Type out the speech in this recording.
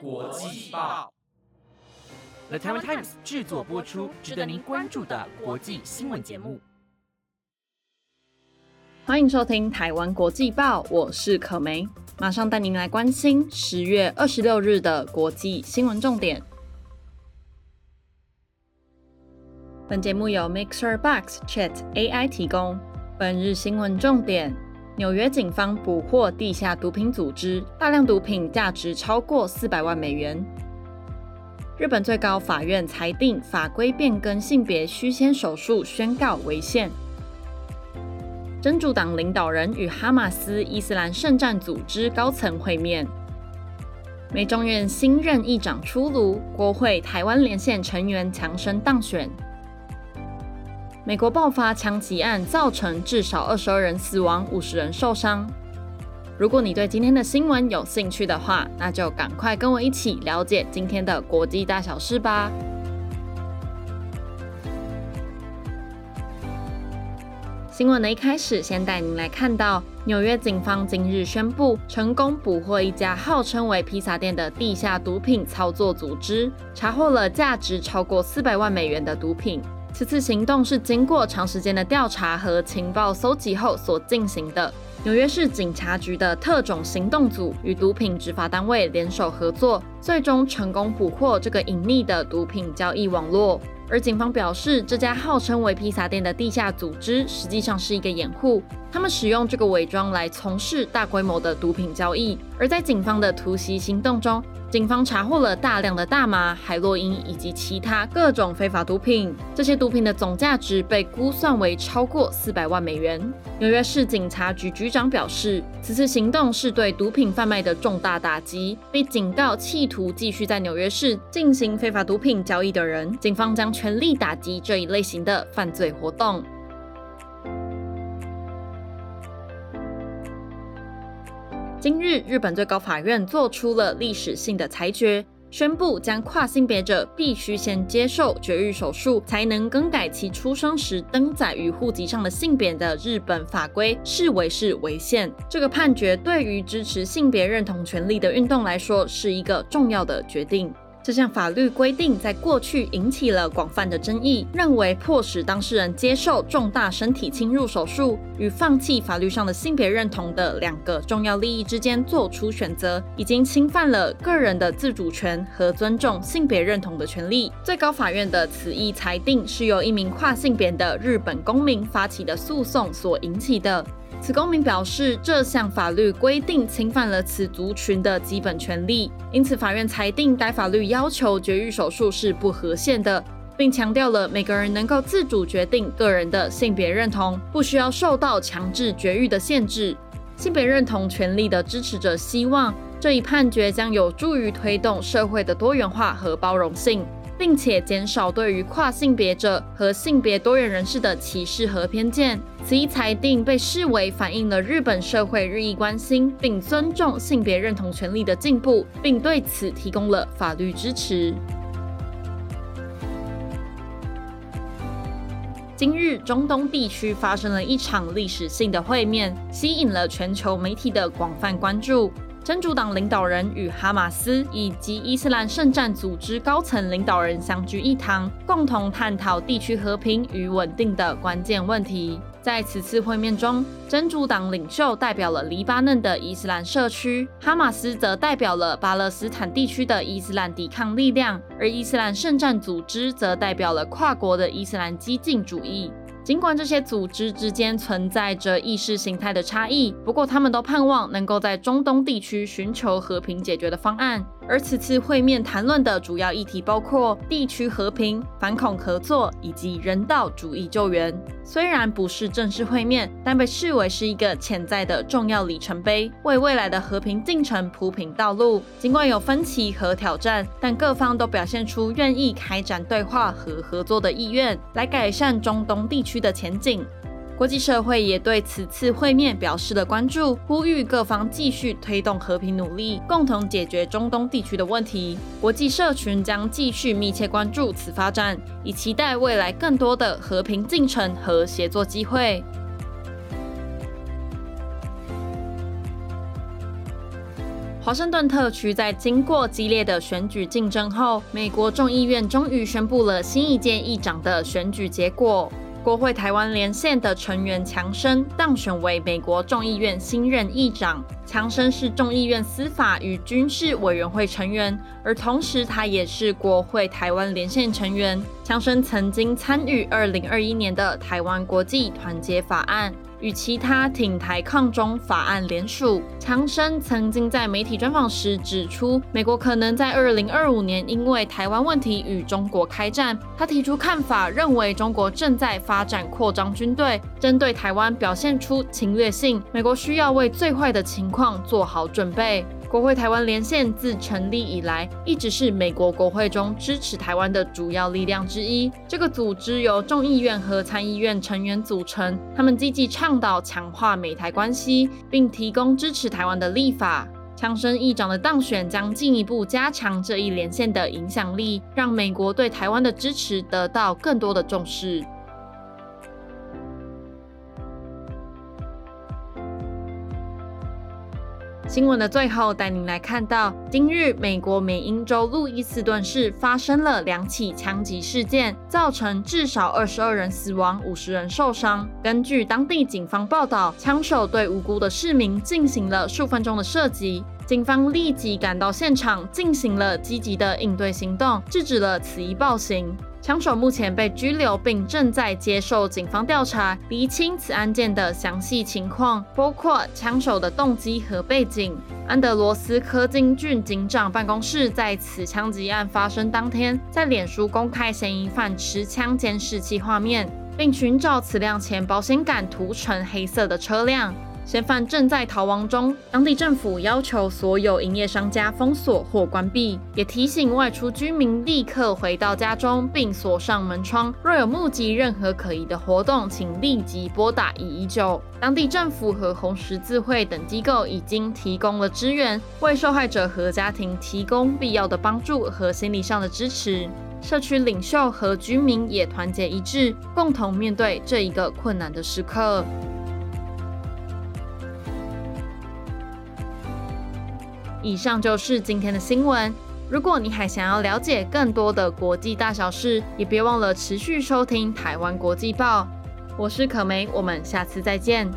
国际报，The Taiwan Times 制作播出，值得您关注的国际新闻节目。欢迎收听台湾国际报，我是可梅，马上带您来关心十月二十六日的国际新闻重点。本节目由 Mixer Box Chat AI 提供。本日新闻重点。纽约警方捕获地下毒品组织，大量毒品价值超过四百万美元。日本最高法院裁定法规变更性别须先手术宣告违宪。真主党领导人与哈马斯伊斯兰圣战组织高层会面。美中院新任议长出炉，国会台湾连线成员强生当选。美国爆发枪击案，造成至少二十二人死亡，五十人受伤。如果你对今天的新闻有兴趣的话，那就赶快跟我一起了解今天的国际大小事吧。新闻的一开始，先带您来看到纽约警方今日宣布，成功捕获一家号称为披萨店的地下毒品操作组织，查获了价值超过四百万美元的毒品。此次行动是经过长时间的调查和情报搜集后所进行的。纽约市警察局的特种行动组与毒品执法单位联手合作，最终成功捕获这个隐秘的毒品交易网络。而警方表示，这家号称为披萨店的地下组织实际上是一个掩护，他们使用这个伪装来从事大规模的毒品交易。而在警方的突袭行动中，警方查获了大量的大麻、海洛因以及其他各种非法毒品。这些毒品的总价值被估算为超过四百万美元。纽约市警察局局长表示，此次行动是对毒品贩卖的重大打击，被警告企图继续在纽约市进行非法毒品交易的人，警方将全力打击这一类型的犯罪活动。今日，日本最高法院做出了历史性的裁决，宣布将跨性别者必须先接受绝育手术，才能更改其出生时登载于户籍上的性别的日本法规视为是违宪。这个判决对于支持性别认同权利的运动来说，是一个重要的决定。这项法律规定在过去引起了广泛的争议，认为迫使当事人接受重大身体侵入手术与放弃法律上的性别认同的两个重要利益之间做出选择，已经侵犯了个人的自主权和尊重性别认同的权利。最高法院的此一裁定是由一名跨性别的日本公民发起的诉讼所引起的。此公民表示，这项法律规定侵犯了此族群的基本权利，因此法院裁定该法律要求绝育手术是不合宪的，并强调了每个人能够自主决定个人的性别认同，不需要受到强制绝育的限制。性别认同权利的支持者希望，这一判决将有助于推动社会的多元化和包容性。并且减少对于跨性别者和性别多元人士的歧视和偏见。此一裁定被视为反映了日本社会日益关心并尊重性别认同权利的进步，并对此提供了法律支持。今日，中东地区发生了一场历史性的会面，吸引了全球媒体的广泛关注。真主党领导人与哈马斯以及伊斯兰圣战组织高层领导人相聚一堂，共同探讨地区和平与稳定的关键问题。在此次会面中，真主党领袖代表了黎巴嫩的伊斯兰社区，哈马斯则代表了巴勒斯坦地区的伊斯兰抵抗力量，而伊斯兰圣战组织则代表了跨国的伊斯兰激进主义。尽管这些组织之间存在着意识形态的差异，不过他们都盼望能够在中东地区寻求和平解决的方案。而此次会面谈论的主要议题包括地区和平、反恐合作以及人道主义救援。虽然不是正式会面，但被视为是一个潜在的重要里程碑，为未来的和平进程铺平道路。尽管有分歧和挑战，但各方都表现出愿意开展对话和合作的意愿，来改善中东地区的前景。国际社会也对此次会面表示了关注，呼吁各方继续推动和平努力，共同解决中东地区的问题。国际社群将继续密切关注此发展，以期待未来更多的和平进程和协作机会。华盛顿特区在经过激烈的选举竞争后，美国众议院终于宣布了新一届议长的选举结果。国会台湾连线的成员强生当选为美国众议院新任议长。强生是众议院司法与军事委员会成员，而同时他也是国会台湾连线成员。强生曾经参与二零二一年的台湾国际团结法案。与其他挺台抗中法案联署，强生曾经在媒体专访时指出，美国可能在二零二五年因为台湾问题与中国开战。他提出看法，认为中国正在发展扩张军队，针对台湾表现出侵略性，美国需要为最坏的情况做好准备。国会台湾连线自成立以来，一直是美国国会中支持台湾的主要力量之一。这个组织由众议院和参议院成员组成，他们积极倡导强化美台关系，并提供支持台湾的立法。强生议长的当选将进一步加强这一连线的影响力，让美国对台湾的支持得到更多的重视。新闻的最后，带您来看到，今日美国美英州路易斯顿市发生了两起枪击事件，造成至少二十二人死亡，五十人受伤。根据当地警方报道，枪手对无辜的市民进行了数分钟的射击，警方立即赶到现场，进行了积极的应对行动，制止了此一暴行。枪手目前被拘留，并正在接受警方调查，厘清此案件的详细情况，包括枪手的动机和背景。安德罗斯科金郡警长办公室在此枪击案发生当天，在脸书公开嫌疑犯持枪监视器画面，并寻找此辆前保险杆涂成黑色的车辆。嫌犯正在逃亡中，当地政府要求所有营业商家封锁或关闭，也提醒外出居民立刻回到家中并锁上门窗。若有目击任何可疑的活动，请立即拨打一一九。当地政府和红十字会等机构已经提供了支援，为受害者和家庭提供必要的帮助和心理上的支持。社区领袖和居民也团结一致，共同面对这一个困难的时刻。以上就是今天的新闻。如果你还想要了解更多的国际大小事，也别忘了持续收听《台湾国际报》。我是可梅，我们下次再见。